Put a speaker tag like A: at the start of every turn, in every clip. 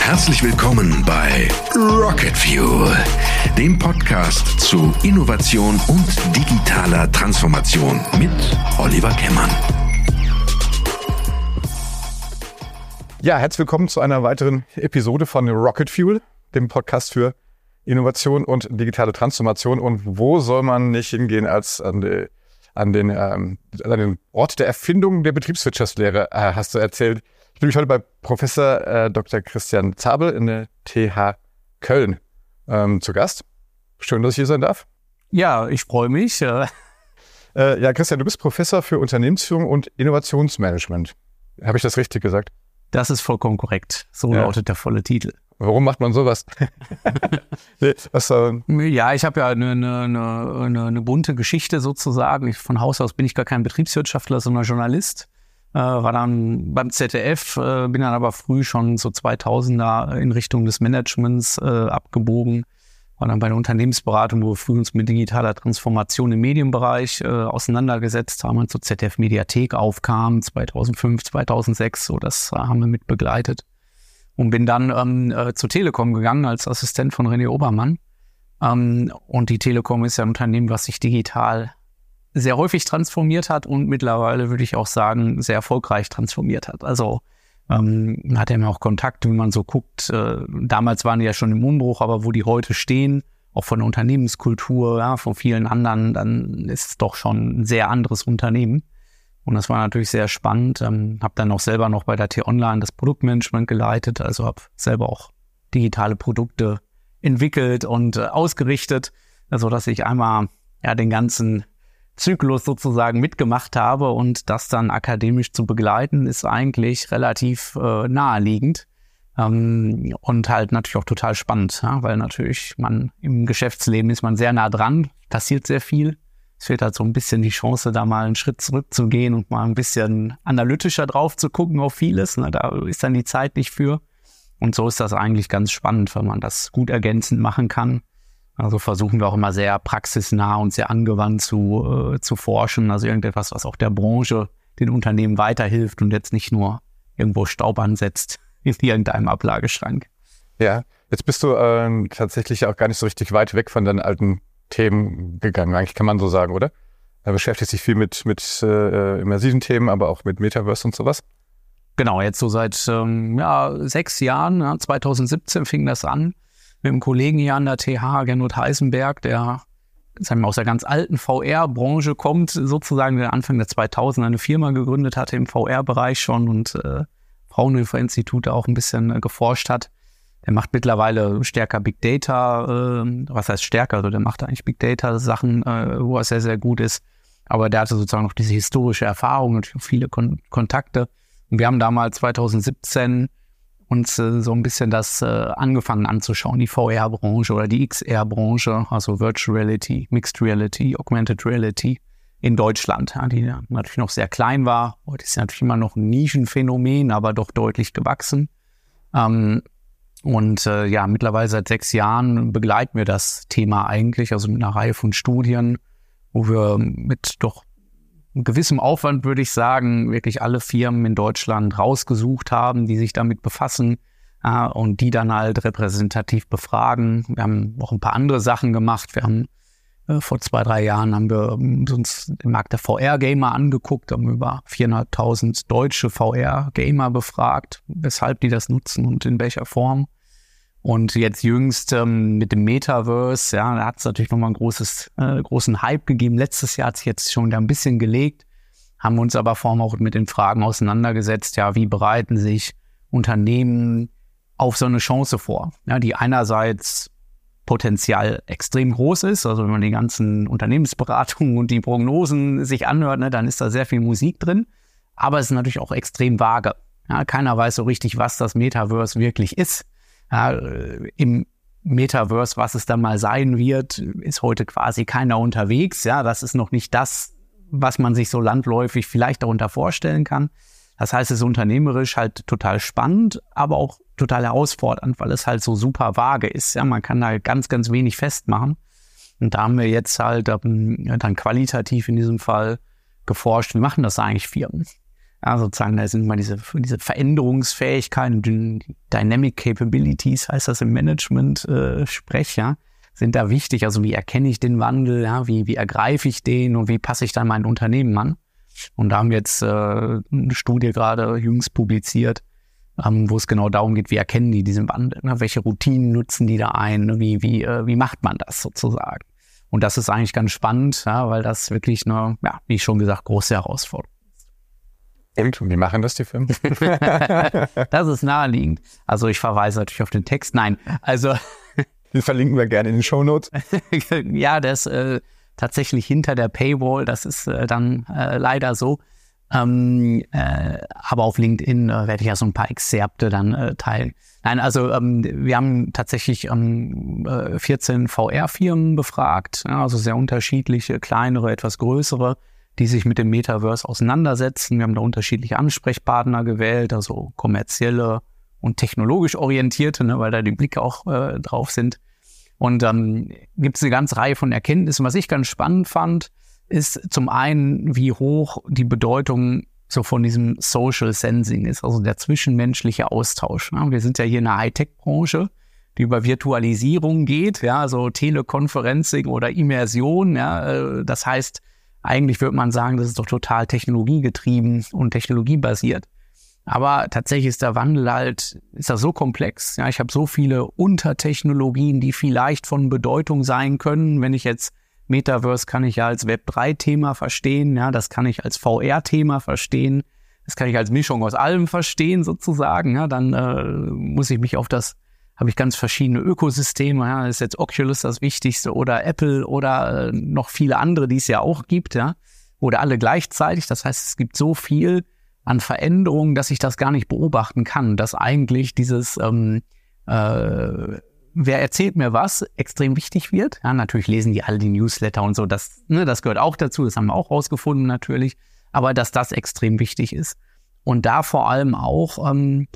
A: Herzlich willkommen bei Rocket Fuel, dem Podcast zu Innovation und digitaler Transformation mit Oliver Kemmern.
B: Ja, herzlich willkommen zu einer weiteren Episode von Rocket Fuel, dem Podcast für Innovation und digitale Transformation. Und wo soll man nicht hingehen als an, die, an, den, ähm, an den Ort der Erfindung der Betriebswirtschaftslehre, äh, hast du erzählt. Ich bin mich heute bei Professor äh, Dr. Christian Zabel in der TH Köln ähm, zu Gast. Schön, dass ich hier sein darf.
C: Ja, ich freue mich.
B: Äh, ja, Christian, du bist Professor für Unternehmensführung und Innovationsmanagement. Habe ich das richtig gesagt?
C: Das ist vollkommen korrekt. So ja. lautet der volle Titel.
B: Warum macht man sowas?
C: was, äh ja, ich habe ja eine, eine, eine, eine, bunte Geschichte sozusagen. Ich, von Haus aus bin ich gar kein Betriebswirtschaftler, sondern Journalist. Äh, war dann beim ZDF, äh, bin dann aber früh schon so 2000er in Richtung des Managements äh, abgebogen. War dann bei der Unternehmensberatung, wo wir früh uns mit digitaler Transformation im Medienbereich äh, auseinandergesetzt haben und zur ZDF Mediathek aufkam, 2005, 2006, so das haben wir mit begleitet und bin dann ähm, äh, zur Telekom gegangen als Assistent von René Obermann. Ähm, und die Telekom ist ja ein Unternehmen, was sich digital sehr häufig transformiert hat und mittlerweile würde ich auch sagen, sehr erfolgreich transformiert hat. Also ähm, hat er mir auch Kontakt, wenn man so guckt. Äh, damals waren die ja schon im Umbruch, aber wo die heute stehen, auch von der Unternehmenskultur, ja, von vielen anderen, dann ist es doch schon ein sehr anderes Unternehmen. Und das war natürlich sehr spannend. Ähm, habe dann auch selber noch bei der T-Online das Produktmanagement geleitet, also habe selber auch digitale Produkte entwickelt und äh, ausgerichtet, also dass ich einmal ja den ganzen Zyklus sozusagen mitgemacht habe und das dann akademisch zu begleiten, ist eigentlich relativ äh, naheliegend ähm, und halt natürlich auch total spannend, ja, weil natürlich man im Geschäftsleben ist man sehr nah dran, passiert sehr viel es fehlt halt so ein bisschen die Chance, da mal einen Schritt zurückzugehen und mal ein bisschen analytischer drauf zu gucken auf vieles. Ne? Da ist dann die Zeit nicht für. Und so ist das eigentlich ganz spannend, wenn man das gut ergänzend machen kann. Also versuchen wir auch immer sehr praxisnah und sehr angewandt zu, äh, zu forschen. Also irgendetwas, was auch der Branche, den Unternehmen weiterhilft und jetzt nicht nur irgendwo Staub ansetzt in irgendeinem Ablageschrank.
B: Ja, jetzt bist du äh, tatsächlich auch gar nicht so richtig weit weg von deinen alten Themen gegangen, eigentlich kann man so sagen, oder? Er beschäftigt sich viel mit, mit äh, immersiven Themen, aber auch mit Metaverse und sowas.
C: Genau, jetzt so seit ähm, ja, sechs Jahren, ja, 2017 fing das an, mit einem Kollegen hier an der TH, Gernot Heisenberg, der sagen wir, aus der ganz alten VR-Branche kommt, sozusagen der Anfang der 2000 eine Firma gegründet hatte im VR-Bereich schon und äh, Fraunhofer-Institute auch ein bisschen äh, geforscht hat. Der macht mittlerweile stärker Big Data, äh, was heißt stärker, also der macht eigentlich Big Data Sachen, äh, wo er sehr, sehr gut ist. Aber der hatte sozusagen noch diese historische Erfahrung und viele Kon Kontakte. Und wir haben damals 2017 uns äh, so ein bisschen das äh, angefangen anzuschauen, die VR-Branche oder die XR-Branche, also Virtual Reality, Mixed Reality, Augmented Reality in Deutschland, ja, die natürlich noch sehr klein war. Heute ist sie natürlich immer noch ein Nischenphänomen, aber doch deutlich gewachsen. Ähm, und äh, ja, mittlerweile seit sechs Jahren begleiten wir das Thema eigentlich, also mit einer Reihe von Studien, wo wir mit doch gewissem Aufwand, würde ich sagen, wirklich alle Firmen in Deutschland rausgesucht haben, die sich damit befassen äh, und die dann halt repräsentativ befragen. Wir haben auch ein paar andere Sachen gemacht. Wir haben äh, vor zwei, drei Jahren haben wir uns den Markt der VR-Gamer angeguckt, haben über 400.000 deutsche VR-Gamer befragt, weshalb die das nutzen und in welcher Form. Und jetzt jüngst ähm, mit dem Metaverse, ja, da hat es natürlich nochmal einen großes, äh, großen Hype gegeben. Letztes Jahr hat sich jetzt schon wieder ein bisschen gelegt, haben uns aber vor allem auch mit den Fragen auseinandergesetzt, ja, wie bereiten sich Unternehmen auf so eine Chance vor, ja, die einerseits Potenzial extrem groß ist. Also wenn man die ganzen Unternehmensberatungen und die Prognosen sich anhört, ne, dann ist da sehr viel Musik drin. Aber es ist natürlich auch extrem vage. Ja, keiner weiß so richtig, was das Metaverse wirklich ist. Ja, Im Metaverse, was es dann mal sein wird, ist heute quasi keiner unterwegs. Ja, das ist noch nicht das, was man sich so landläufig vielleicht darunter vorstellen kann. Das heißt, es ist unternehmerisch halt total spannend, aber auch total herausfordernd, weil es halt so super vage ist. Ja, man kann da ganz, ganz wenig festmachen. Und da haben wir jetzt halt ähm, dann qualitativ in diesem Fall geforscht, wie machen das eigentlich Firmen? Ja, sozusagen, da sind mal diese, diese Veränderungsfähigkeiten, Dynamic Capabilities heißt das im Management-Sprech, äh, ja, sind da wichtig. Also wie erkenne ich den Wandel, ja, wie, wie ergreife ich den und wie passe ich dann mein Unternehmen an? Und da haben wir jetzt äh, eine Studie gerade jüngst publiziert, ähm, wo es genau darum geht, wie erkennen die diesen Wandel, ne? welche Routinen nutzen die da ein, ne? wie, wie, äh, wie macht man das sozusagen? Und das ist eigentlich ganz spannend, ja, weil das wirklich eine, ja, wie schon gesagt, große Herausforderung.
B: Und wie machen das die Firmen?
C: das ist naheliegend. Also ich verweise natürlich auf den Text. Nein, also
B: den verlinken wir gerne in den Show Notes.
C: ja, das äh, tatsächlich hinter der Paywall. Das ist äh, dann äh, leider so. Ähm, äh, aber auf LinkedIn äh, werde ich ja so ein paar Exzerpte dann äh, teilen. Nein, also ähm, wir haben tatsächlich ähm, 14 äh, VR-Firmen befragt, ja, also sehr unterschiedliche, kleinere, etwas größere, die sich mit dem Metaverse auseinandersetzen. Wir haben da unterschiedliche Ansprechpartner gewählt, also kommerzielle und technologisch orientierte, ne, weil da die Blicke auch äh, drauf sind. Und dann ähm, gibt es eine ganze Reihe von Erkenntnissen. Was ich ganz spannend fand, ist zum einen, wie hoch die Bedeutung so von diesem Social Sensing ist, also der zwischenmenschliche Austausch. Ja, wir sind ja hier in einer Hightech-Branche, die über Virtualisierung geht, ja, also Telekonferencing oder Immersion. Ja, äh, das heißt, eigentlich würde man sagen, das ist doch total technologiegetrieben und technologiebasiert. Aber tatsächlich ist der Wandel halt, ist das so komplex. Ja, ich habe so viele Untertechnologien, die vielleicht von Bedeutung sein können. Wenn ich jetzt Metaverse kann ich ja als Web 3 Thema verstehen. Ja, das kann ich als VR Thema verstehen. Das kann ich als Mischung aus allem verstehen sozusagen. Ja, dann äh, muss ich mich auf das, habe ich ganz verschiedene Ökosysteme. Ja, ist jetzt Oculus das Wichtigste oder Apple oder äh, noch viele andere, die es ja auch gibt. Ja, oder alle gleichzeitig. Das heißt, es gibt so viel an Veränderungen, dass ich das gar nicht beobachten kann, dass eigentlich dieses ähm, äh, wer erzählt mir was extrem wichtig wird. Ja, natürlich lesen die alle die Newsletter und so, das, ne, das gehört auch dazu, das haben wir auch rausgefunden natürlich, aber dass das extrem wichtig ist. Und da vor allem auch ähm,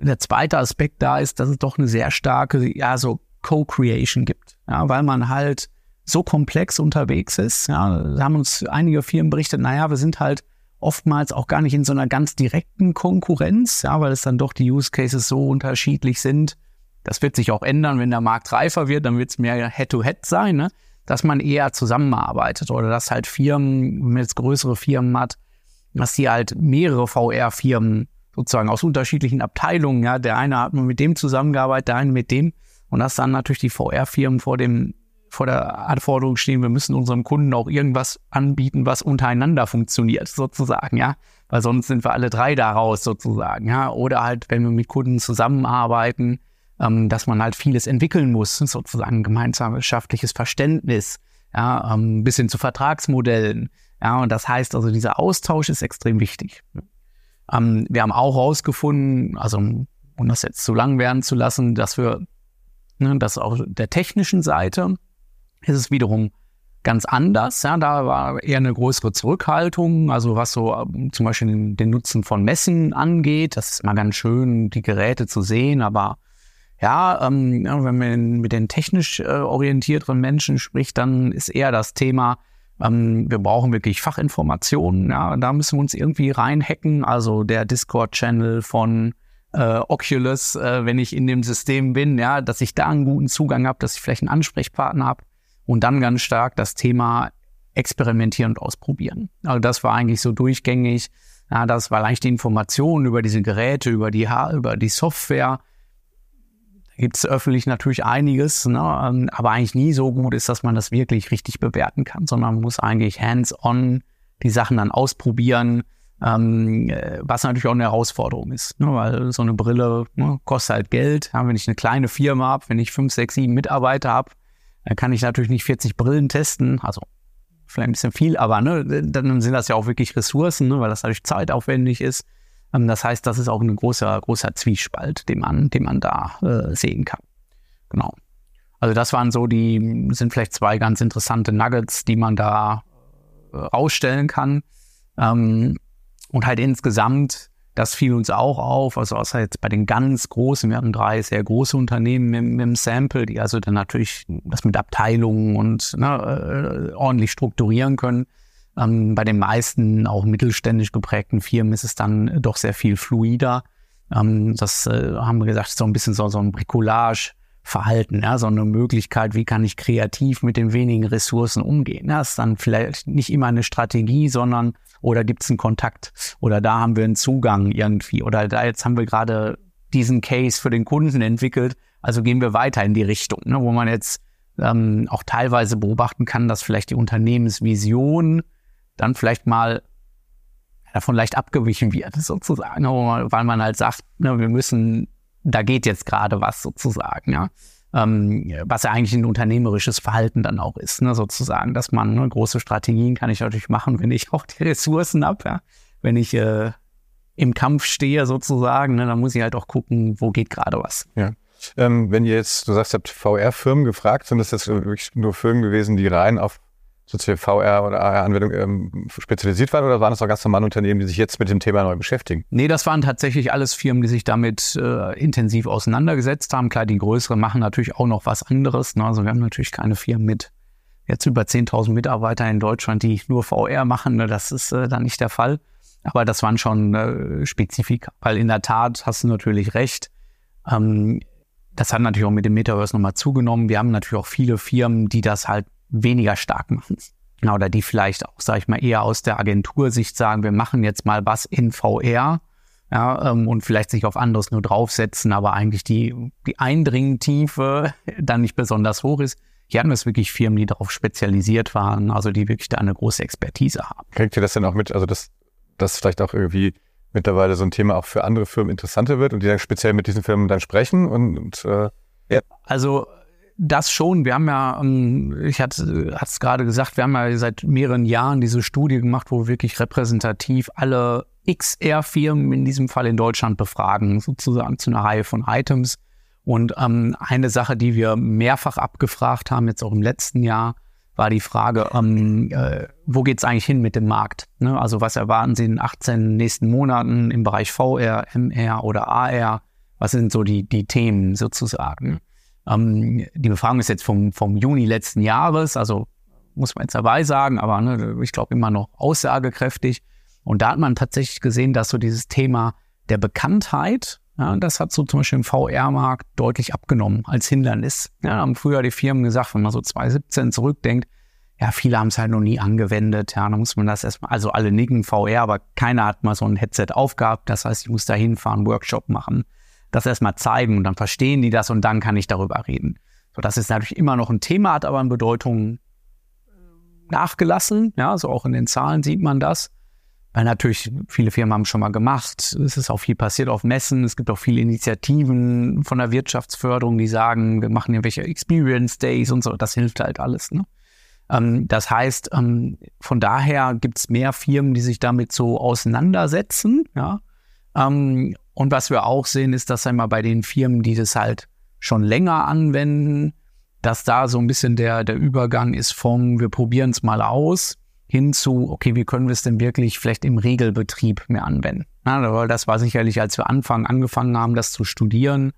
C: der zweite Aspekt da ist, dass es doch eine sehr starke, ja, so Co-Creation gibt. Ja, weil man halt so komplex unterwegs ist. Ja, da haben uns einige Firmen berichtet, naja, wir sind halt oftmals auch gar nicht in so einer ganz direkten Konkurrenz, ja, weil es dann doch die Use Cases so unterschiedlich sind. Das wird sich auch ändern, wenn der Markt reifer wird, dann wird es mehr Head-to-Head -Head sein, ne? dass man eher zusammenarbeitet oder dass halt Firmen, wenn man jetzt größere Firmen hat, dass die halt mehrere VR-Firmen sozusagen aus unterschiedlichen Abteilungen, ja, der eine hat mit dem zusammengearbeitet, der eine mit dem und dass dann natürlich die VR-Firmen vor dem vor der Anforderung stehen, wir müssen unserem Kunden auch irgendwas anbieten, was untereinander funktioniert, sozusagen, ja. Weil sonst sind wir alle drei daraus, sozusagen, ja. Oder halt, wenn wir mit Kunden zusammenarbeiten, ähm, dass man halt vieles entwickeln muss, sozusagen gemeinschaftliches Verständnis, ja, ähm, bis hin zu Vertragsmodellen. Ja, und das heißt also, dieser Austausch ist extrem wichtig. Ähm, wir haben auch herausgefunden, also um das jetzt zu lang werden zu lassen, dass wir, ne, dass auf der technischen Seite ist es wiederum ganz anders. Ja, da war eher eine größere Zurückhaltung, also was so ähm, zum Beispiel den, den, Nutzen von Messen angeht. Das ist mal ganz schön, die Geräte zu sehen, aber ja, ähm, wenn man mit den technisch äh, orientierteren Menschen spricht, dann ist eher das Thema, ähm, wir brauchen wirklich Fachinformationen. Ja, da müssen wir uns irgendwie reinhacken. Also der Discord-Channel von äh, Oculus, äh, wenn ich in dem System bin, ja, dass ich da einen guten Zugang habe, dass ich vielleicht einen Ansprechpartner habe und dann ganz stark das Thema experimentieren und ausprobieren. Also das war eigentlich so durchgängig. Ja, das war leicht die Information über diese Geräte, über die, über die Software. Gibt es öffentlich natürlich einiges, ne? Ähm, aber eigentlich nie so gut ist, dass man das wirklich richtig bewerten kann, sondern man muss eigentlich hands-on die Sachen dann ausprobieren, ähm, äh, was natürlich auch eine Herausforderung ist, ne? weil so eine Brille ne, kostet halt Geld. Ja, wenn ich eine kleine Firma habe, wenn ich fünf, sechs, sieben Mitarbeiter habe, dann kann ich natürlich nicht 40 Brillen testen, also vielleicht ein bisschen viel, aber ne, dann sind das ja auch wirklich Ressourcen, ne, weil das natürlich zeitaufwendig ist. Ähm, das heißt, das ist auch ein großer, großer Zwiespalt, den man, den man da äh, sehen kann. Genau. Also das waren so die, sind vielleicht zwei ganz interessante Nuggets, die man da äh, rausstellen kann. Ähm, und halt insgesamt das fiel uns auch auf, also außer jetzt bei den ganz großen, wir hatten drei sehr große Unternehmen mit dem Sample, die also dann natürlich das mit Abteilungen und ne, äh, ordentlich strukturieren können. Ähm, bei den meisten auch mittelständisch geprägten Firmen ist es dann doch sehr viel fluider. Ähm, das äh, haben wir gesagt, ist so ein bisschen so, so ein Bricolage. Verhalten, ja, so eine Möglichkeit, wie kann ich kreativ mit den wenigen Ressourcen umgehen. Ja, ist dann vielleicht nicht immer eine Strategie, sondern oder gibt es einen Kontakt oder da haben wir einen Zugang irgendwie oder da jetzt haben wir gerade diesen Case für den Kunden entwickelt, also gehen wir weiter in die Richtung, ne, wo man jetzt ähm, auch teilweise beobachten kann, dass vielleicht die Unternehmensvision dann vielleicht mal davon leicht abgewichen wird, sozusagen, weil man halt sagt, ne, wir müssen, da geht jetzt gerade was sozusagen, ja. Ähm, was ja eigentlich ein unternehmerisches Verhalten dann auch ist, ne, sozusagen, dass man ne, große Strategien kann ich natürlich machen, wenn ich auch die Ressourcen habe, ja. wenn ich äh, im Kampf stehe sozusagen, ne, dann muss ich halt auch gucken, wo geht gerade was.
B: Ja. Ähm, wenn ihr jetzt, du sagst, ihr habt VR-Firmen gefragt, sind das jetzt wirklich nur Firmen gewesen, die rein auf sozusagen VR oder AR-Anwendung ähm, spezialisiert waren oder waren das auch ganz normale Unternehmen, die sich jetzt mit dem Thema neu beschäftigen?
C: Nee, das waren tatsächlich alles Firmen, die sich damit äh, intensiv auseinandergesetzt haben. Klar, die größeren machen natürlich auch noch was anderes. Ne? Also wir haben natürlich keine Firmen mit jetzt über 10.000 Mitarbeiter in Deutschland, die nur VR machen. Ne? Das ist äh, dann nicht der Fall. Aber das waren schon äh, Spezifika. Weil in der Tat hast du natürlich recht. Ähm, das hat natürlich auch mit dem Metaverse nochmal zugenommen. Wir haben natürlich auch viele Firmen, die das halt weniger stark machen. Oder die vielleicht auch, sage ich mal, eher aus der Agentursicht sagen, wir machen jetzt mal was in VR ja, ähm, und vielleicht sich auf anderes nur draufsetzen, aber eigentlich die, die Eindringtiefe dann nicht besonders hoch ist. Hier hatten wir es wirklich Firmen, die darauf spezialisiert waren, also die wirklich da eine große Expertise haben.
B: Kriegt ihr das denn auch mit, also dass das vielleicht auch irgendwie mittlerweile so ein Thema auch für andere Firmen interessanter wird und die dann speziell mit diesen Firmen dann sprechen und, und äh,
C: ja. Also das schon. Wir haben ja, ähm, ich hatte es gerade gesagt, wir haben ja seit mehreren Jahren diese Studie gemacht, wo wir wirklich repräsentativ alle XR-Firmen in diesem Fall in Deutschland befragen, sozusagen zu einer Reihe von Items. Und ähm, eine Sache, die wir mehrfach abgefragt haben, jetzt auch im letzten Jahr, war die Frage, ähm, äh, wo geht's eigentlich hin mit dem Markt? Ne? Also was erwarten Sie in den 18 nächsten Monaten im Bereich VR, MR oder AR? Was sind so die, die Themen sozusagen? Ähm, die Befragung ist jetzt vom, vom Juni letzten Jahres, also muss man jetzt dabei sagen, aber ne, ich glaube immer noch aussagekräftig. Und da hat man tatsächlich gesehen, dass so dieses Thema der Bekanntheit, ja, das hat so zum Beispiel im VR-Markt deutlich abgenommen als Hindernis. Ja, haben früher die Firmen gesagt, wenn man so 2017 zurückdenkt, ja, viele haben es halt noch nie angewendet. Ja, da muss man das erstmal, also alle nicken VR, aber keiner hat mal so ein Headset aufgehabt. Das heißt, ich muss da hinfahren, Workshop machen das erstmal zeigen und dann verstehen die das und dann kann ich darüber reden. So, das ist natürlich immer noch ein Thema, hat aber an Bedeutung äh, nachgelassen. Ja, so auch in den Zahlen sieht man das. Weil natürlich viele Firmen haben schon mal gemacht. Es ist auch viel passiert auf Messen. Es gibt auch viele Initiativen von der Wirtschaftsförderung, die sagen, wir machen irgendwelche Experience Days und so. Das hilft halt alles. Ne? Ähm, das heißt, ähm, von daher gibt es mehr Firmen, die sich damit so auseinandersetzen. Ja? Und was wir auch sehen, ist, dass einmal bei den Firmen, die das halt schon länger anwenden, dass da so ein bisschen der, der Übergang ist vom, wir probieren es mal aus, hin zu, okay, wie können wir es denn wirklich vielleicht im Regelbetrieb mehr anwenden? Ja, das war sicherlich, als wir Anfang angefangen haben, das zu studieren,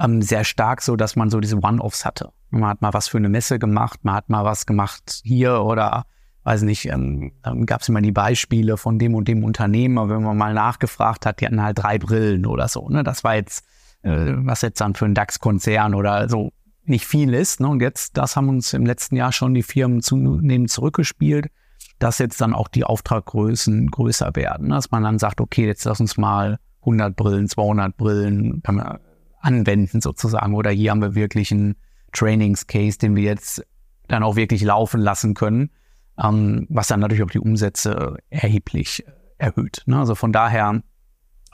C: ähm, sehr stark so, dass man so diese One-Offs hatte. Man hat mal was für eine Messe gemacht, man hat mal was gemacht hier oder weiß nicht, ähm, gab es immer die Beispiele von dem und dem Unternehmen, aber wenn man mal nachgefragt hat, die hatten halt drei Brillen oder so. Ne? Das war jetzt, äh, was jetzt dann für einen DAX-Konzern oder so nicht viel ist. Ne? Und jetzt, das haben uns im letzten Jahr schon die Firmen zunehmend zurückgespielt, dass jetzt dann auch die Auftraggrößen größer werden. Ne? Dass man dann sagt, okay, jetzt lass uns mal 100 Brillen, 200 Brillen anwenden sozusagen. Oder hier haben wir wirklich einen Trainingscase, den wir jetzt dann auch wirklich laufen lassen können ähm, was dann natürlich auch die Umsätze erheblich erhöht. Ne? Also von daher,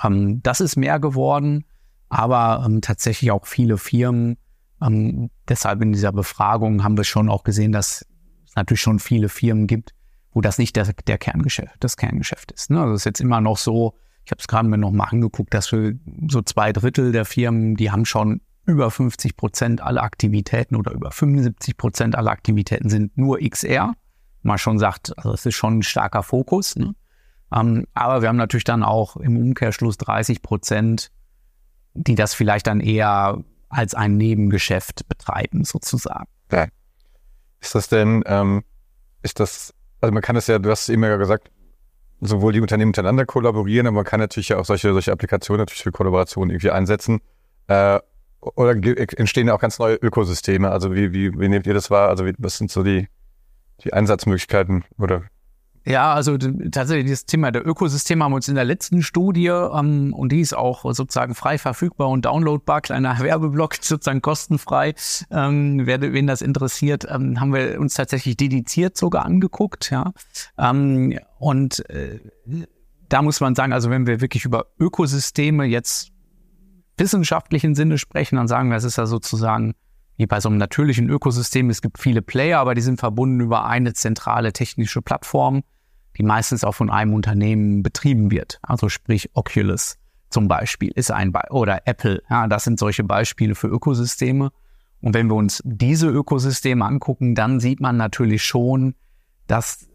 C: ähm, das ist mehr geworden, aber ähm, tatsächlich auch viele Firmen. Ähm, deshalb in dieser Befragung haben wir schon auch gesehen, dass es natürlich schon viele Firmen gibt, wo das nicht der, der Kerngeschäft, das Kerngeschäft ist. Ne? Also es ist jetzt immer noch so, ich habe es gerade mir noch mal angeguckt, dass für so zwei Drittel der Firmen, die haben schon über 50 Prozent aller Aktivitäten oder über 75 Prozent aller Aktivitäten sind nur XR man schon sagt, also es ist schon ein starker Fokus. Ne? Ähm, aber wir haben natürlich dann auch im Umkehrschluss 30 Prozent, die das vielleicht dann eher als ein Nebengeschäft betreiben, sozusagen.
B: Ja. Ist das denn, ähm, ist das also man kann es ja, du hast eben ja gesagt, sowohl die Unternehmen miteinander kollaborieren, aber man kann natürlich ja auch solche, solche Applikationen natürlich für Kollaboration irgendwie einsetzen. Äh, oder entstehen ja auch ganz neue Ökosysteme? Also wie, wie, wie nehmt ihr das wahr? Also wie, was sind so die, die Einsatzmöglichkeiten oder
C: ja, also tatsächlich das Thema der Ökosysteme haben wir uns in der letzten Studie, ähm, und die ist auch sozusagen frei verfügbar und downloadbar, kleiner Werbeblock, sozusagen kostenfrei. Ähm, wer, wen das interessiert, ähm, haben wir uns tatsächlich dediziert sogar angeguckt, ja. Ähm, und äh, da muss man sagen, also wenn wir wirklich über Ökosysteme jetzt wissenschaftlichen Sinne sprechen, dann sagen wir, es ist ja sozusagen wie bei so einem natürlichen Ökosystem. Es gibt viele Player, aber die sind verbunden über eine zentrale technische Plattform, die meistens auch von einem Unternehmen betrieben wird. Also sprich Oculus zum Beispiel ist ein Be oder Apple. Ja, das sind solche Beispiele für Ökosysteme. Und wenn wir uns diese Ökosysteme angucken, dann sieht man natürlich schon, dass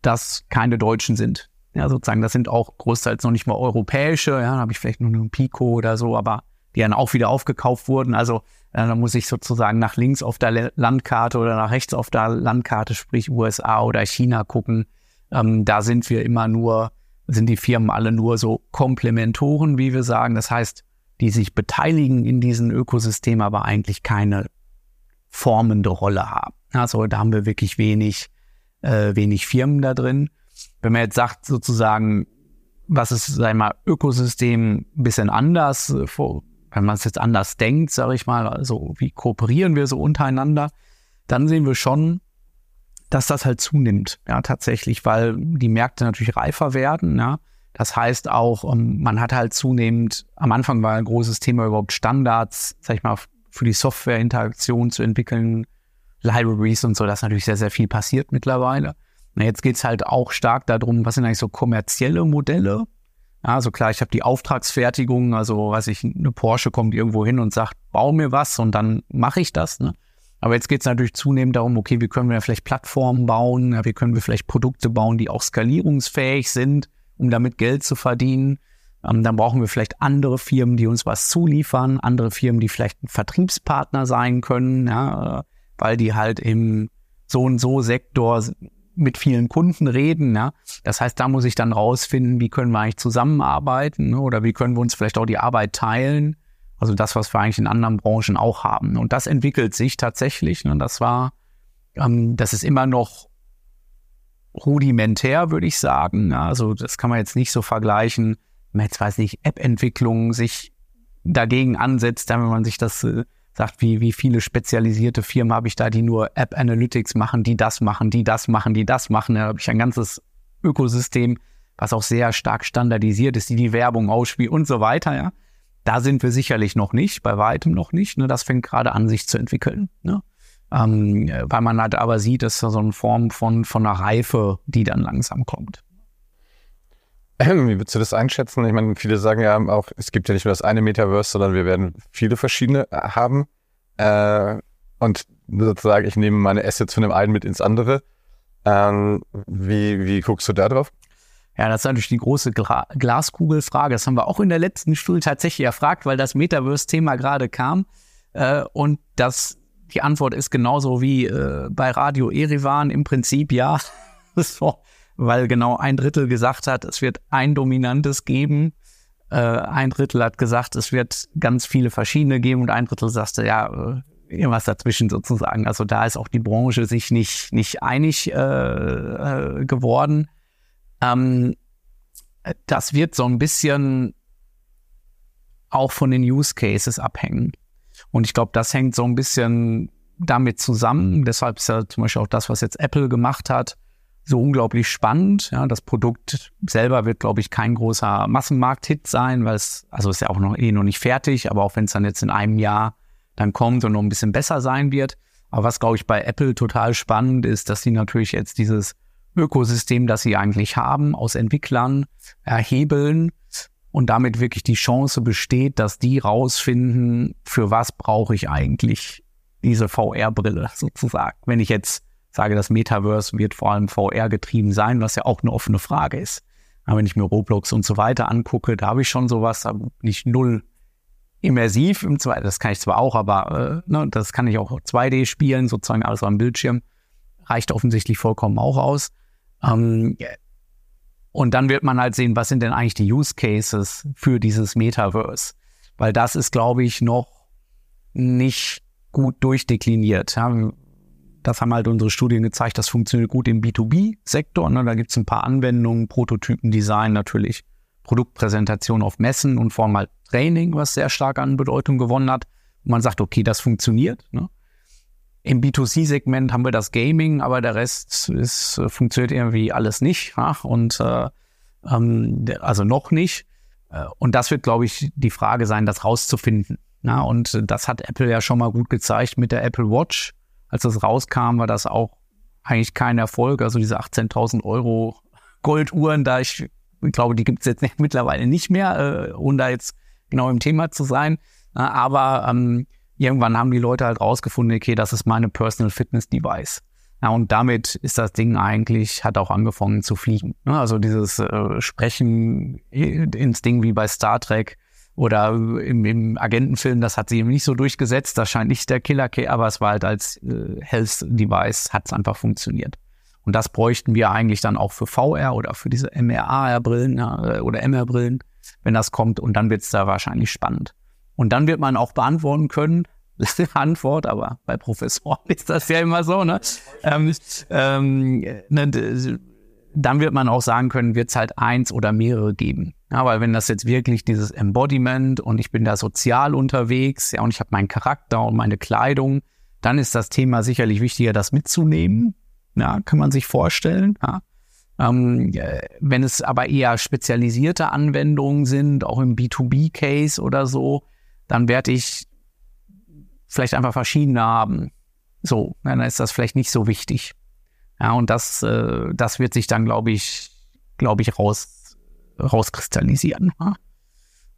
C: das keine Deutschen sind. Ja, sozusagen, das sind auch größtenteils noch nicht mal europäische. Ja, da habe ich vielleicht nur einen Pico oder so, aber die dann auch wieder aufgekauft wurden. Also äh, da muss ich sozusagen nach links auf der Landkarte oder nach rechts auf der Landkarte, sprich USA oder China gucken. Ähm, da sind wir immer nur, sind die Firmen alle nur so Komplementoren, wie wir sagen. Das heißt, die sich beteiligen in diesem Ökosystem, aber eigentlich keine formende Rolle haben. Also da haben wir wirklich wenig, äh, wenig Firmen da drin. Wenn man jetzt sagt, sozusagen, was ist, sag ich mal, Ökosystem ein bisschen anders, äh, vor, wenn man es jetzt anders denkt, sage ich mal, also wie kooperieren wir so untereinander, dann sehen wir schon, dass das halt zunimmt, ja, tatsächlich, weil die Märkte natürlich reifer werden, ja. Das heißt auch, ähm, man hat halt zunehmend, am Anfang war ein großes Thema überhaupt Standards, sag ich mal, für die Softwareinteraktion zu entwickeln, Libraries und so, das ist natürlich sehr, sehr viel passiert mittlerweile. Na, jetzt geht's halt auch stark darum, was sind eigentlich so kommerzielle Modelle, also klar, ich habe die Auftragsfertigung, also weiß ich, eine Porsche kommt irgendwo hin und sagt, bau mir was und dann mache ich das. Ne? Aber jetzt geht es natürlich zunehmend darum, okay, wie können wir vielleicht Plattformen bauen, wie können wir vielleicht Produkte bauen, die auch skalierungsfähig sind, um damit Geld zu verdienen. Ähm, dann brauchen wir vielleicht andere Firmen, die uns was zuliefern, andere Firmen, die vielleicht ein Vertriebspartner sein können, ja, weil die halt im so und so Sektor mit vielen Kunden reden. Ja? Das heißt, da muss ich dann rausfinden, wie können wir eigentlich zusammenarbeiten ne? oder wie können wir uns vielleicht auch die Arbeit teilen. Also das, was wir eigentlich in anderen Branchen auch haben. Und das entwickelt sich tatsächlich. Ne? Das war, ähm, das ist immer noch rudimentär, würde ich sagen. Also das kann man jetzt nicht so vergleichen, wenn man jetzt weiß nicht, App-Entwicklung sich dagegen ansetzt, wenn man sich das äh, sagt, wie, wie viele spezialisierte Firmen habe ich da, die nur App Analytics machen, die das machen, die das machen, die das machen. Da habe ich ein ganzes Ökosystem, was auch sehr stark standardisiert ist, die die Werbung ausspielt und so weiter, ja. Da sind wir sicherlich noch nicht, bei weitem noch nicht. Ne? Das fängt gerade an, sich zu entwickeln. Ne? Ähm, weil man halt aber sieht, dass da so eine Form von, von einer Reife, die dann langsam kommt.
B: Wie würdest du das einschätzen? Ich meine, viele sagen ja auch, es gibt ja nicht nur das eine Metaverse, sondern wir werden viele verschiedene äh, haben. Äh, und sozusagen, ich nehme meine Assets von dem einen mit ins andere. Ähm, wie, wie guckst du da drauf?
C: Ja, das ist natürlich die große Gla Glaskugelfrage. Das haben wir auch in der letzten Studie tatsächlich erfragt, weil das Metaverse-Thema gerade kam. Äh, und das, die Antwort ist genauso wie äh, bei Radio Erivan im Prinzip ja. so weil genau ein Drittel gesagt hat, es wird ein dominantes geben. Äh, ein Drittel hat gesagt, es wird ganz viele verschiedene geben und ein Drittel sagte, ja, äh, irgendwas dazwischen sozusagen. Also da ist auch die Branche sich nicht, nicht einig äh, äh, geworden. Ähm, das wird so ein bisschen auch von den Use Cases abhängen. Und ich glaube, das hängt so ein bisschen damit zusammen. Deshalb ist ja zum Beispiel auch das, was jetzt Apple gemacht hat, so unglaublich spannend. Ja, das Produkt selber wird, glaube ich, kein großer Massenmarkt-Hit sein, weil es, also ist ja auch noch eh noch nicht fertig, aber auch wenn es dann jetzt in einem Jahr dann kommt und noch ein bisschen besser sein wird. Aber was, glaube ich, bei Apple total spannend ist, dass sie natürlich jetzt dieses Ökosystem, das sie eigentlich haben, aus Entwicklern erhebeln und damit wirklich die Chance besteht, dass die rausfinden, für was brauche ich eigentlich diese VR-Brille sozusagen. Wenn ich jetzt sage, das Metaverse wird vor allem VR getrieben sein, was ja auch eine offene Frage ist. Aber wenn ich mir Roblox und so weiter angucke, da habe ich schon sowas, nicht null immersiv im zweiten, das kann ich zwar auch, aber äh, ne, das kann ich auch 2D spielen, sozusagen alles am Bildschirm. reicht offensichtlich vollkommen auch aus. Ähm, und dann wird man halt sehen, was sind denn eigentlich die Use Cases für dieses Metaverse? Weil das ist, glaube ich, noch nicht gut durchdekliniert. Ja, das haben halt unsere Studien gezeigt, das funktioniert gut im B2B-Sektor. Ne? Da gibt es ein paar Anwendungen, Prototypendesign natürlich, Produktpräsentation auf Messen und vor allem halt Training, was sehr stark an Bedeutung gewonnen hat. Und man sagt, okay, das funktioniert. Ne? Im B2C-Segment haben wir das Gaming, aber der Rest ist, äh, funktioniert irgendwie alles nicht. Ja? Und äh, ähm, also noch nicht. Äh, und das wird, glaube ich, die Frage sein, das rauszufinden. Ja? Und das hat Apple ja schon mal gut gezeigt mit der Apple Watch. Als das rauskam, war das auch eigentlich kein Erfolg. Also diese 18.000 Euro Golduhren, da ich, ich glaube, die gibt es jetzt nicht, mittlerweile nicht mehr, äh, ohne da jetzt genau im Thema zu sein. aber ähm, irgendwann haben die Leute halt rausgefunden, okay, das ist meine Personal Fitness Device. Ja, und damit ist das Ding eigentlich, hat auch angefangen zu fliegen. Also dieses äh, Sprechen ins Ding wie bei Star Trek oder im, im Agentenfilm, das hat sie eben nicht so durchgesetzt. Das scheint nicht der Killer, aber es war halt als äh, Health Device, hat es einfach funktioniert. Und das bräuchten wir eigentlich dann auch für VR oder für diese MRA-Brillen ja, oder MR-Brillen, wenn das kommt. Und dann wird es da wahrscheinlich spannend. Und dann wird man auch beantworten können, Antwort, aber bei Professoren ist das ja immer so, ne? Ähm, ähm, ne dann wird man auch sagen können, wird es halt eins oder mehrere geben. Ja, weil wenn das jetzt wirklich dieses Embodiment und ich bin da sozial unterwegs, ja, und ich habe meinen Charakter und meine Kleidung, dann ist das Thema sicherlich wichtiger, das mitzunehmen. Ja, kann man sich vorstellen. Ja. Ähm, wenn es aber eher spezialisierte Anwendungen sind, auch im B2B-Case oder so, dann werde ich vielleicht einfach verschiedene haben. So, dann ist das vielleicht nicht so wichtig. Ja, und das, äh, das wird sich dann, glaube ich, glaube ich, raus, rauskristallisieren. Ja?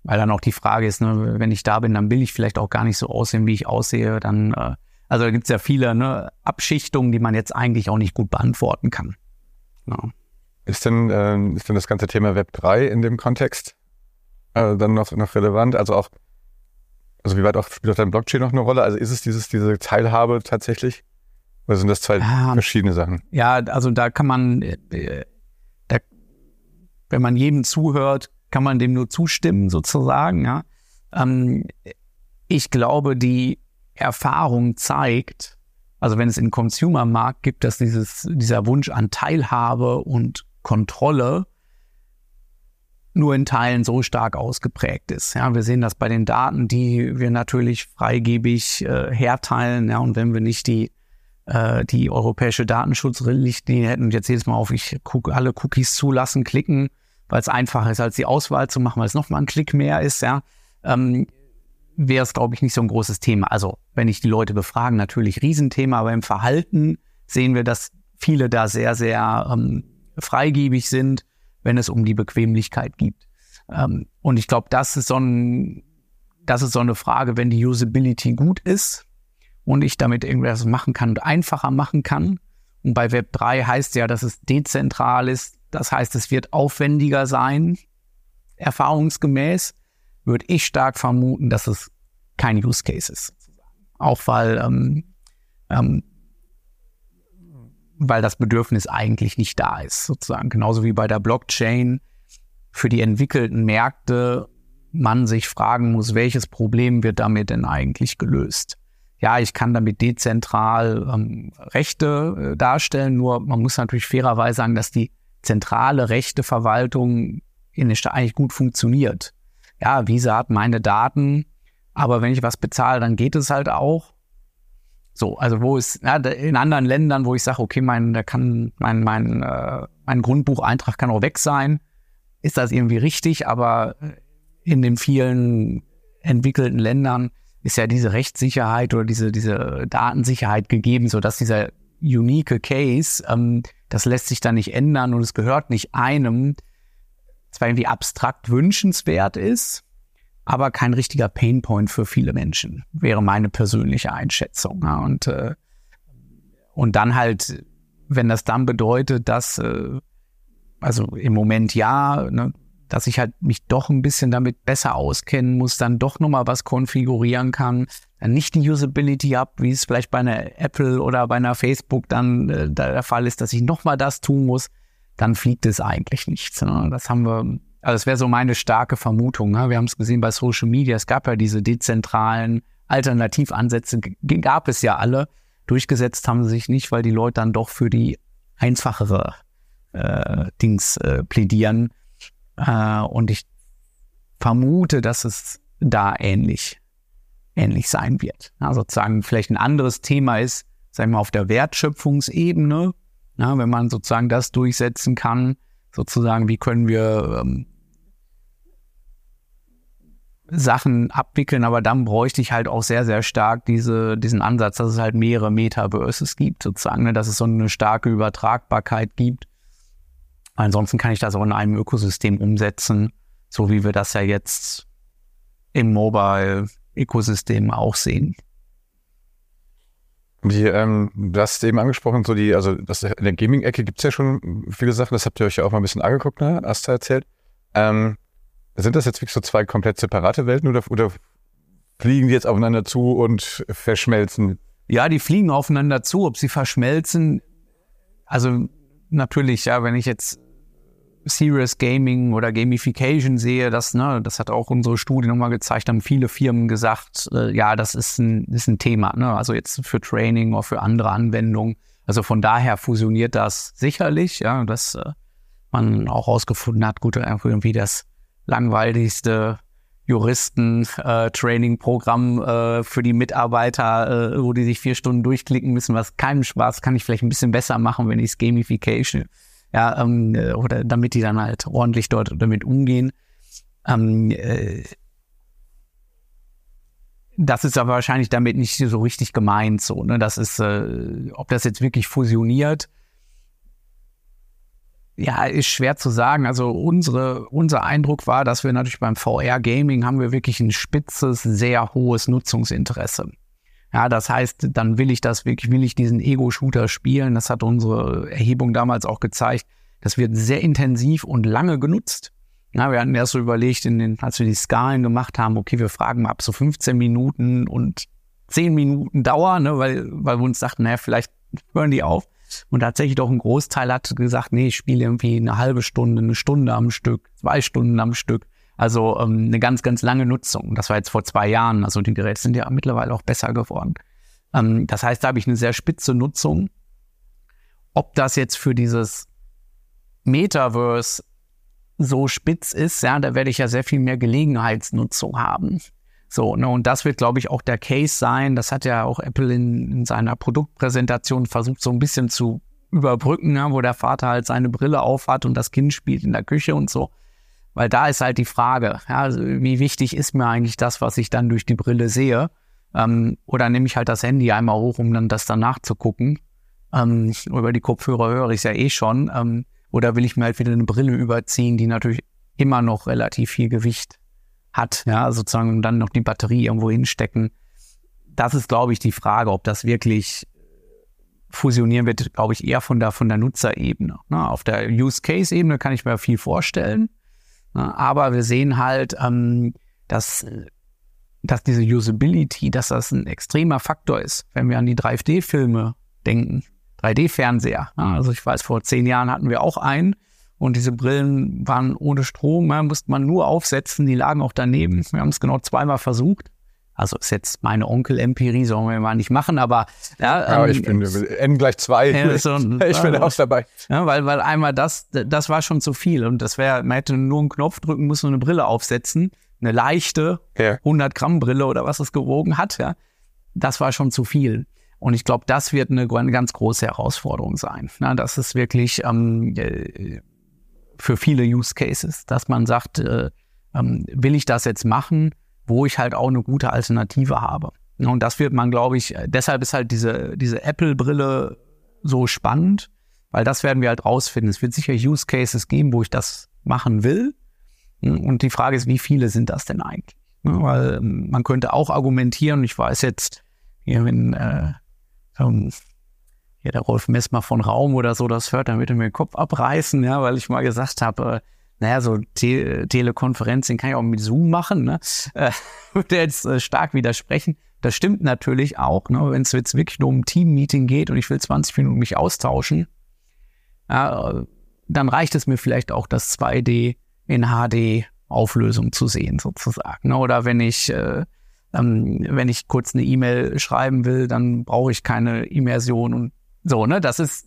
C: Weil dann auch die Frage ist, ne, wenn ich da bin, dann will ich vielleicht auch gar nicht so aussehen, wie ich aussehe. Dann, äh, also da gibt es ja viele ne, Abschichtungen, die man jetzt eigentlich auch nicht gut beantworten kann. Ja.
B: Ist denn, äh, ist denn das ganze Thema Web 3 in dem Kontext äh, dann noch, noch relevant? Also auch also wie weit auch spielt auch dein Blockchain noch eine Rolle? Also ist es dieses, diese Teilhabe tatsächlich? Oder sind das zwei ja, verschiedene Sachen?
C: Ja, also da kann man, äh, da, wenn man jedem zuhört, kann man dem nur zustimmen sozusagen. Ja. Ähm, ich glaube, die Erfahrung zeigt, also wenn es in Consumer-Markt gibt, dass dieses, dieser Wunsch an Teilhabe und Kontrolle nur in Teilen so stark ausgeprägt ist. Ja, wir sehen das bei den Daten, die wir natürlich freigebig äh, herteilen. Ja, und wenn wir nicht die äh, die europäische Datenschutzrichtlinie hätten und jetzt jedes Mal auf ich gucke alle Cookies zulassen klicken, weil es einfacher ist als die Auswahl zu machen, weil es nochmal ein Klick mehr ist. Ja, ähm, wäre es glaube ich nicht so ein großes Thema. Also wenn ich die Leute befragen, natürlich Riesenthema, aber im Verhalten sehen wir, dass viele da sehr sehr ähm, freigebig sind wenn es um die Bequemlichkeit geht. Ähm, und ich glaube, das ist so ein, das ist so eine Frage, wenn die Usability gut ist und ich damit irgendwas machen kann und einfacher machen kann. Und bei Web 3 heißt ja, dass es dezentral ist. Das heißt, es wird aufwendiger sein. Erfahrungsgemäß würde ich stark vermuten, dass es kein Use Case ist. Auch weil ähm, ähm, weil das Bedürfnis eigentlich nicht da ist, sozusagen. Genauso wie bei der Blockchain für die entwickelten Märkte man sich fragen muss, welches Problem wird damit denn eigentlich gelöst? Ja, ich kann damit dezentral ähm, Rechte äh, darstellen, nur man muss natürlich fairerweise sagen, dass die zentrale Rechteverwaltung in der Stadt eigentlich gut funktioniert. Ja, Visa hat meine Daten, aber wenn ich was bezahle, dann geht es halt auch. So, also wo ist ja, in anderen Ländern, wo ich sage, okay, mein, da kann mein mein äh, mein Grundbucheintrag kann auch weg sein, ist das irgendwie richtig, aber in den vielen entwickelten Ländern ist ja diese Rechtssicherheit oder diese diese Datensicherheit gegeben, so dass dieser unique Case, ähm, das lässt sich dann nicht ändern und es gehört nicht einem, zwar irgendwie abstrakt wünschenswert ist, aber kein richtiger Painpoint für viele Menschen, wäre meine persönliche Einschätzung. Ja, und, äh, und dann halt, wenn das dann bedeutet, dass, äh, also im Moment ja, ne, dass ich halt mich doch ein bisschen damit besser auskennen muss, dann doch nochmal was konfigurieren kann, dann nicht die Usability habe, wie es vielleicht bei einer Apple oder bei einer Facebook dann äh, der Fall ist, dass ich nochmal das tun muss, dann fliegt es eigentlich nichts. Ne? Das haben wir, also das wäre so meine starke Vermutung. Ne? Wir haben es gesehen bei Social Media, es gab ja diese dezentralen Alternativansätze, gab es ja alle. Durchgesetzt haben sie sich nicht, weil die Leute dann doch für die einfachere äh, Dings äh, plädieren. Äh, und ich vermute, dass es da ähnlich, ähnlich sein wird. Ja, sozusagen vielleicht ein anderes Thema ist, sagen wir auf der Wertschöpfungsebene, ja, wenn man sozusagen das durchsetzen kann, sozusagen, wie können wir ähm, Sachen abwickeln, aber dann bräuchte ich halt auch sehr, sehr stark diese, diesen Ansatz, dass es halt mehrere Metaverses gibt, sozusagen, ne, dass es so eine starke Übertragbarkeit gibt. Ansonsten kann ich das auch in einem Ökosystem umsetzen, so wie wir das ja jetzt im Mobile-Ökosystem auch sehen.
B: Die, ähm, du hast eben angesprochen, so die, also das, in der Gaming-Ecke gibt es ja schon viele Sachen, das habt ihr euch ja auch mal ein bisschen angeguckt, ne? Hast du erzählt. Ähm, sind das jetzt wirklich so zwei komplett separate Welten oder, oder fliegen die jetzt aufeinander zu und verschmelzen?
C: Ja, die fliegen aufeinander zu. Ob sie verschmelzen, also natürlich, ja, wenn ich jetzt Serious Gaming oder Gamification sehe, das, ne, das hat auch unsere Studie nochmal gezeigt, haben viele Firmen gesagt, äh, ja, das ist ein, ist ein Thema, ne? Also jetzt für Training oder für andere Anwendungen. Also von daher fusioniert das sicherlich, ja, dass äh, man auch herausgefunden hat, gut, irgendwie das langweiligste Juristen-Training-Programm äh, äh, für die Mitarbeiter, äh, wo die sich vier Stunden durchklicken müssen, was keinen Spaß kann ich vielleicht ein bisschen besser machen, wenn ich es Gamification, ja, ähm, äh, oder damit die dann halt ordentlich dort damit umgehen. Ähm, äh, das ist aber wahrscheinlich damit nicht so richtig gemeint, so, ne? Das ist, äh, ob das jetzt wirklich fusioniert, ja, ist schwer zu sagen. Also unsere, unser Eindruck war, dass wir natürlich beim VR-Gaming haben wir wirklich ein spitzes, sehr hohes Nutzungsinteresse. Ja, das heißt, dann will ich das wirklich, will ich diesen Ego-Shooter spielen. Das hat unsere Erhebung damals auch gezeigt. Das wird sehr intensiv und lange genutzt. Ja, wir hatten erst so überlegt, in den, als wir die Skalen gemacht haben, okay, wir fragen mal ab so 15 Minuten und 10 Minuten Dauer, ne, weil, weil wir uns dachten, naja, vielleicht hören die auf. Und tatsächlich doch ein Großteil hat gesagt, nee, ich spiele irgendwie eine halbe Stunde, eine Stunde am Stück, zwei Stunden am Stück. Also ähm, eine ganz, ganz lange Nutzung. Das war jetzt vor zwei Jahren. Also die Geräte sind ja mittlerweile auch besser geworden. Ähm, das heißt, da habe ich eine sehr spitze Nutzung. Ob das jetzt für dieses Metaverse so spitz ist, ja, da werde ich ja sehr viel mehr Gelegenheitsnutzung haben. So, ne, und das wird, glaube ich, auch der Case sein. Das hat ja auch Apple in, in seiner Produktpräsentation versucht, so ein bisschen zu überbrücken, ne, wo der Vater halt seine Brille aufhat und das Kind spielt in der Küche und so. Weil da ist halt die Frage, ja, also wie wichtig ist mir eigentlich das, was ich dann durch die Brille sehe? Ähm, oder nehme ich halt das Handy einmal hoch, um dann das danach zu gucken? Ähm, über die Kopfhörer höre ich es ja eh schon. Ähm, oder will ich mir halt wieder eine Brille überziehen, die natürlich immer noch relativ viel Gewicht hat, ja, sozusagen und dann noch die Batterie irgendwo hinstecken. Das ist, glaube ich, die Frage, ob das wirklich fusionieren wird, glaube ich, eher von der, von der Nutzerebene. Ne? Auf der Use-Case-Ebene kann ich mir viel vorstellen. Ne? Aber wir sehen halt, ähm, dass, dass diese Usability, dass das ein extremer Faktor ist, wenn wir an die 3D-Filme denken. 3D-Fernseher. Ne? Also ich weiß, vor zehn Jahren hatten wir auch einen und diese Brillen waren ohne Strom, ja, musste man nur aufsetzen, die lagen auch daneben. Wir haben es genau zweimal versucht. Also ist jetzt meine Onkel-Empirie, sollen wir mal nicht machen, aber
B: ja, ja ähm, ich bin N gleich zwei. Ja, so, ich bin auch dabei.
C: Ja, weil, weil einmal das, das war schon zu viel und das wäre, man hätte nur einen Knopf drücken müssen und eine Brille aufsetzen, eine leichte ja. 100 Gramm Brille oder was es gewogen hat, ja, das war schon zu viel. Und ich glaube, das wird eine, eine ganz große Herausforderung sein. Na, das ist wirklich ähm, äh, für viele Use Cases, dass man sagt, äh, ähm, will ich das jetzt machen, wo ich halt auch eine gute Alternative habe. Und das wird man, glaube ich, deshalb ist halt diese, diese Apple-Brille so spannend, weil das werden wir halt rausfinden. Es wird sicher Use Cases geben, wo ich das machen will. Und die Frage ist, wie viele sind das denn eigentlich? Weil ähm, man könnte auch argumentieren, ich weiß jetzt, hier, wenn äh, ähm, ja, der Rolf Messmer von Raum oder so das hört, dann wird er mir den Kopf abreißen, ja, weil ich mal gesagt habe, naja, so Te Telekonferenzen kann ich auch mit Zoom machen, ne? Äh, würde jetzt äh, stark widersprechen. Das stimmt natürlich auch, ne? wenn es jetzt wirklich nur um ein Team-Meeting geht und ich will 20 Minuten mich austauschen, ja, dann reicht es mir vielleicht auch, das 2D in HD Auflösung zu sehen, sozusagen. Ne? Oder wenn ich, äh, ähm, wenn ich kurz eine E-Mail schreiben will, dann brauche ich keine Immersion und so, ne? Das ist,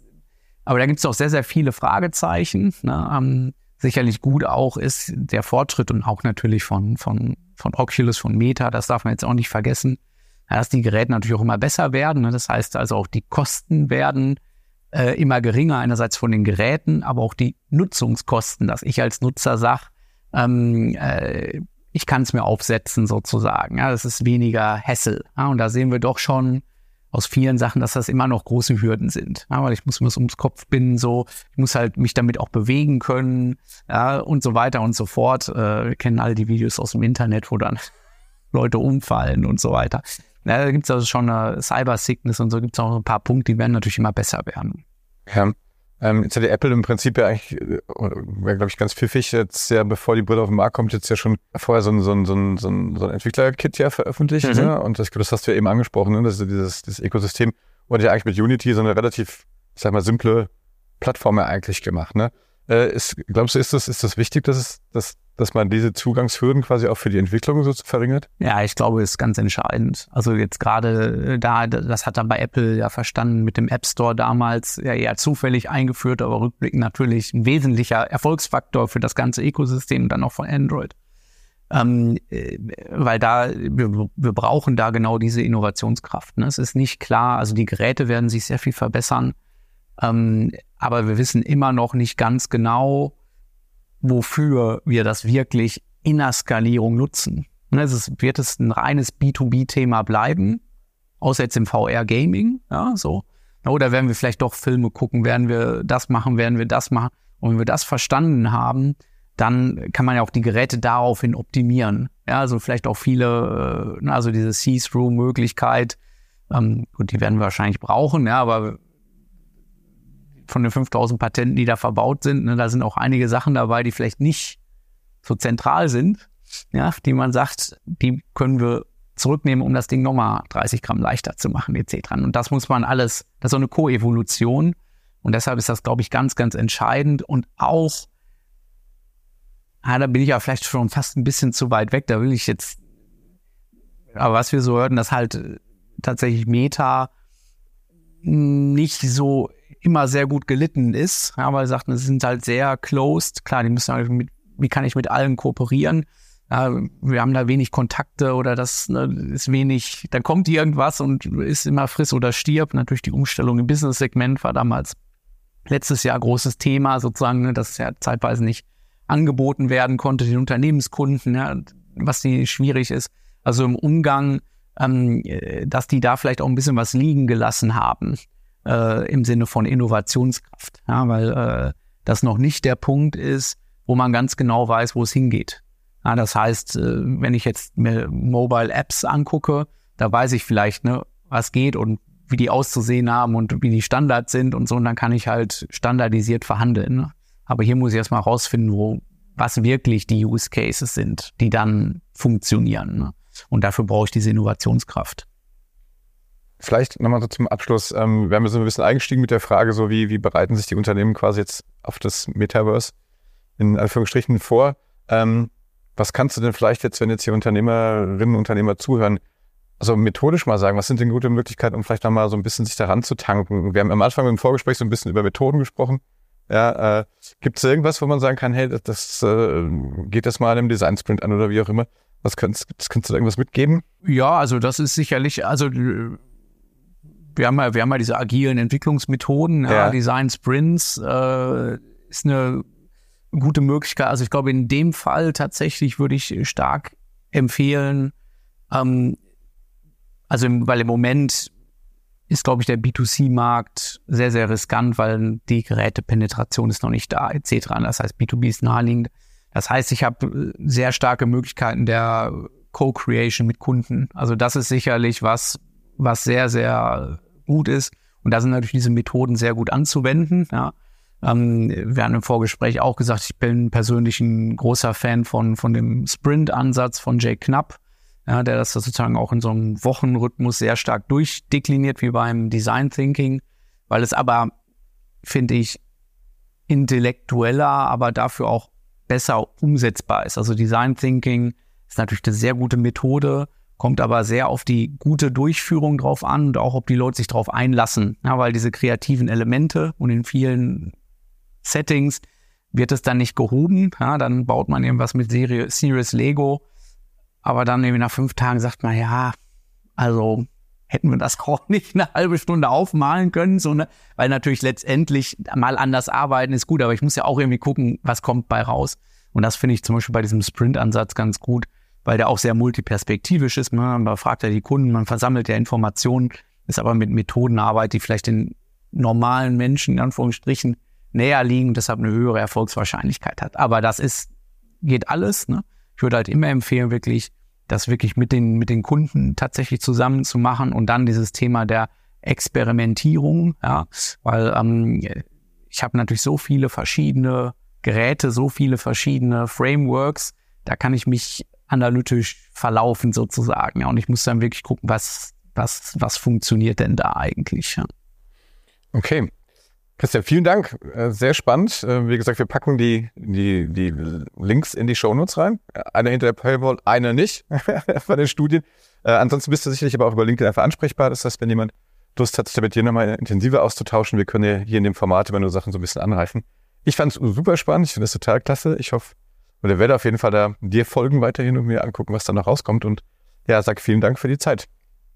C: aber da gibt es auch sehr, sehr viele Fragezeichen. Ne? Ähm, sicherlich gut auch ist der Fortschritt und auch natürlich von, von, von Oculus, von Meta, das darf man jetzt auch nicht vergessen, dass die Geräte natürlich auch immer besser werden. Ne? Das heißt also auch die Kosten werden äh, immer geringer, einerseits von den Geräten, aber auch die Nutzungskosten, dass ich als Nutzer sage, ähm, äh, ich kann es mir aufsetzen sozusagen. Ja, das ist weniger Hassel. Ja, und da sehen wir doch schon aus vielen Sachen, dass das immer noch große Hürden sind. Ja, weil ich muss mir das ums Kopf binden, so, ich muss halt mich damit auch bewegen können, ja, und so weiter und so fort. Äh, wir kennen alle die Videos aus dem Internet, wo dann Leute umfallen und so weiter. Ja, da gibt es also schon eine Cyber-Sickness und so gibt es auch ein paar Punkte, die werden natürlich immer besser werden.
B: Ja. Ähm, jetzt hat die Apple im Prinzip ja eigentlich, äh, wäre glaube ich ganz pfiffig, jetzt ja, bevor die Brille auf den Markt kommt, jetzt ja schon vorher so ein, so ein, so ein, so ein, so ein Entwickler-Kit ja veröffentlicht. Mhm. Ne? Und das, das hast du ja eben angesprochen, ne? das ist dieses, dieses Ökosystem wurde ja eigentlich mit Unity so eine relativ, sag mal, simple Plattform ja eigentlich gemacht. Ne? Äh, ist, glaubst du, ist das, ist das wichtig, dass es, dass dass man diese Zugangshürden quasi auch für die Entwicklung so verringert?
C: Ja, ich glaube, ist ganz entscheidend. Also jetzt gerade äh, da, das hat dann bei Apple ja verstanden mit dem App Store damals ja eher zufällig eingeführt, aber rückblickend natürlich ein wesentlicher Erfolgsfaktor für das ganze Ökosystem dann auch von Android. Ähm, äh, weil da, wir, wir brauchen da genau diese Innovationskraft. Ne? Es ist nicht klar, also die Geräte werden sich sehr viel verbessern, ähm, aber wir wissen immer noch nicht ganz genau, wofür wir das wirklich in der Skalierung nutzen. Ne, es ist, wird es ein reines B2B-Thema bleiben, außer jetzt im VR-Gaming, ja, so. Oder werden wir vielleicht doch Filme gucken, werden wir das machen, werden wir das machen. Und wenn wir das verstanden haben, dann kann man ja auch die Geräte daraufhin optimieren. Ja, also vielleicht auch viele, äh, also diese See-Through-Möglichkeit, ähm, gut, die werden wir wahrscheinlich brauchen, ja, aber von den 5000 Patenten, die da verbaut sind, ne, da sind auch einige Sachen dabei, die vielleicht nicht so zentral sind, ja, die man sagt, die können wir zurücknehmen, um das Ding nochmal 30 Gramm leichter zu machen, etc. Und das muss man alles, das ist so eine Koevolution. Und deshalb ist das, glaube ich, ganz, ganz entscheidend und auch, ah, da bin ich ja vielleicht schon fast ein bisschen zu weit weg, da will ich jetzt, aber was wir so hörten, dass halt tatsächlich Meta nicht so immer sehr gut gelitten ist. Ja, weil sie sagten, sie sind halt sehr closed. Klar, die müssen halt mit, wie kann ich mit allen kooperieren? Ja, wir haben da wenig Kontakte oder das ne, ist wenig, da kommt irgendwas und ist immer friss oder stirb. Natürlich die Umstellung im Business-Segment war damals letztes Jahr großes Thema, sozusagen, ne, dass es ja zeitweise nicht angeboten werden konnte, den Unternehmenskunden, ja, was die schwierig ist. Also im Umgang, ähm, dass die da vielleicht auch ein bisschen was liegen gelassen haben äh, im Sinne von Innovationskraft, ja, weil äh, das noch nicht der Punkt ist, wo man ganz genau weiß, wo es hingeht. Ja, das heißt, äh, wenn ich jetzt mir Mobile Apps angucke, da weiß ich vielleicht, ne, was geht und wie die auszusehen haben und wie die Standards sind und so, und dann kann ich halt standardisiert verhandeln. Ne? Aber hier muss ich erstmal rausfinden, wo, was wirklich die Use Cases sind, die dann funktionieren. Ne? Und dafür brauche ich diese Innovationskraft.
B: Vielleicht nochmal so zum Abschluss. Ähm, wir haben so ein bisschen eingestiegen mit der Frage, so wie, wie bereiten sich die Unternehmen quasi jetzt auf das Metaverse in Anführungsstrichen vor. Ähm, was kannst du denn vielleicht jetzt, wenn jetzt hier Unternehmerinnen und Unternehmer zuhören, also methodisch mal sagen, was sind denn gute Möglichkeiten, um vielleicht nochmal so ein bisschen sich daran zu tanken? Wir haben am Anfang im Vorgespräch so ein bisschen über Methoden gesprochen. Ja, äh, gibt es irgendwas, wo man sagen kann, hey, das, das äh, geht das mal im Design Sprint an oder wie auch immer? Was kannst, kannst du da irgendwas mitgeben?
C: Ja, also das ist sicherlich, also wir haben ja, wir haben ja diese agilen Entwicklungsmethoden, ja. Design Sprints äh, ist eine gute Möglichkeit. Also ich glaube, in dem Fall tatsächlich würde ich stark empfehlen, ähm, also im, weil im Moment ist, glaube ich, der B2C-Markt sehr, sehr riskant, weil die Gerätepenetration ist noch nicht da, etc. Das heißt, B2B ist naheliegend. Das heißt, ich habe sehr starke Möglichkeiten der Co-Creation mit Kunden. Also das ist sicherlich was, was sehr, sehr gut ist. Und da sind natürlich diese Methoden sehr gut anzuwenden. Ja. Ähm, wir haben im Vorgespräch auch gesagt, ich bin persönlich ein großer Fan von, von dem Sprint-Ansatz von Jay Knapp, ja, der das sozusagen auch in so einem Wochenrhythmus sehr stark durchdekliniert, wie beim Design Thinking, weil es aber, finde ich, intellektueller, aber dafür auch besser umsetzbar ist. Also Design Thinking ist natürlich eine sehr gute Methode, kommt aber sehr auf die gute Durchführung drauf an und auch, ob die Leute sich darauf einlassen. Ja, weil diese kreativen Elemente und in vielen Settings wird es dann nicht gehoben. Ja, dann baut man irgendwas mit Serious Lego. Aber dann irgendwie nach fünf Tagen sagt man, ja, also hätten wir das auch nicht eine halbe Stunde aufmalen können, so ne? weil natürlich letztendlich mal anders arbeiten ist gut, aber ich muss ja auch irgendwie gucken, was kommt bei raus. Und das finde ich zum Beispiel bei diesem Sprint-Ansatz ganz gut, weil der auch sehr multiperspektivisch ist. Ne? Man fragt ja die Kunden, man versammelt ja Informationen, ist aber mit Methodenarbeit, die vielleicht den normalen Menschen in Anführungsstrichen näher liegen und deshalb eine höhere Erfolgswahrscheinlichkeit hat. Aber das ist, geht alles. Ne? Ich würde halt immer empfehlen, wirklich, das wirklich mit den, mit den Kunden tatsächlich zusammen zu machen und dann dieses Thema der Experimentierung, ja, weil ähm, ich habe natürlich so viele verschiedene Geräte, so viele verschiedene Frameworks, da kann ich mich analytisch verlaufen sozusagen. Ja, und ich muss dann wirklich gucken, was, was, was funktioniert denn da eigentlich. Ja.
B: Okay. Christian, vielen Dank. Äh, sehr spannend. Äh, wie gesagt, wir packen die, die, die Links in die Shownotes rein. Eine hinter der Paywall, eine nicht bei den Studien. Äh, ansonsten bist du sicherlich aber auch über LinkedIn einfach ansprechbar. Das heißt, wenn jemand Lust hat, sich mit dir nochmal intensiver auszutauschen, wir können ja hier in dem Format immer nur Sachen so ein bisschen anreichen. Ich fand es super spannend. Ich finde es total klasse. Ich hoffe, oder werde auf jeden Fall da dir folgen weiterhin und mir angucken, was da noch rauskommt. Und ja, sag vielen Dank für die Zeit.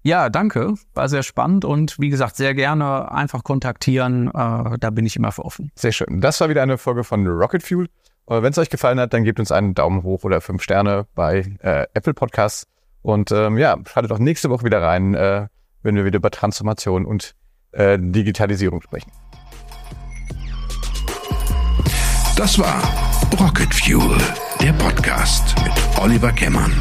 C: Ja, danke. War sehr spannend und wie gesagt, sehr gerne einfach kontaktieren. Äh, da bin ich immer für offen.
B: Sehr schön. Das war wieder eine Folge von Rocket Fuel. Äh, Wenn es euch gefallen hat, dann gebt uns einen Daumen hoch oder fünf Sterne bei äh, Apple Podcasts. Und ähm, ja, schaltet auch nächste Woche wieder rein, äh, wenn wir wieder über Transformation und äh, Digitalisierung sprechen.
A: Das war Rocket Fuel, der Podcast mit Oliver Kemmern.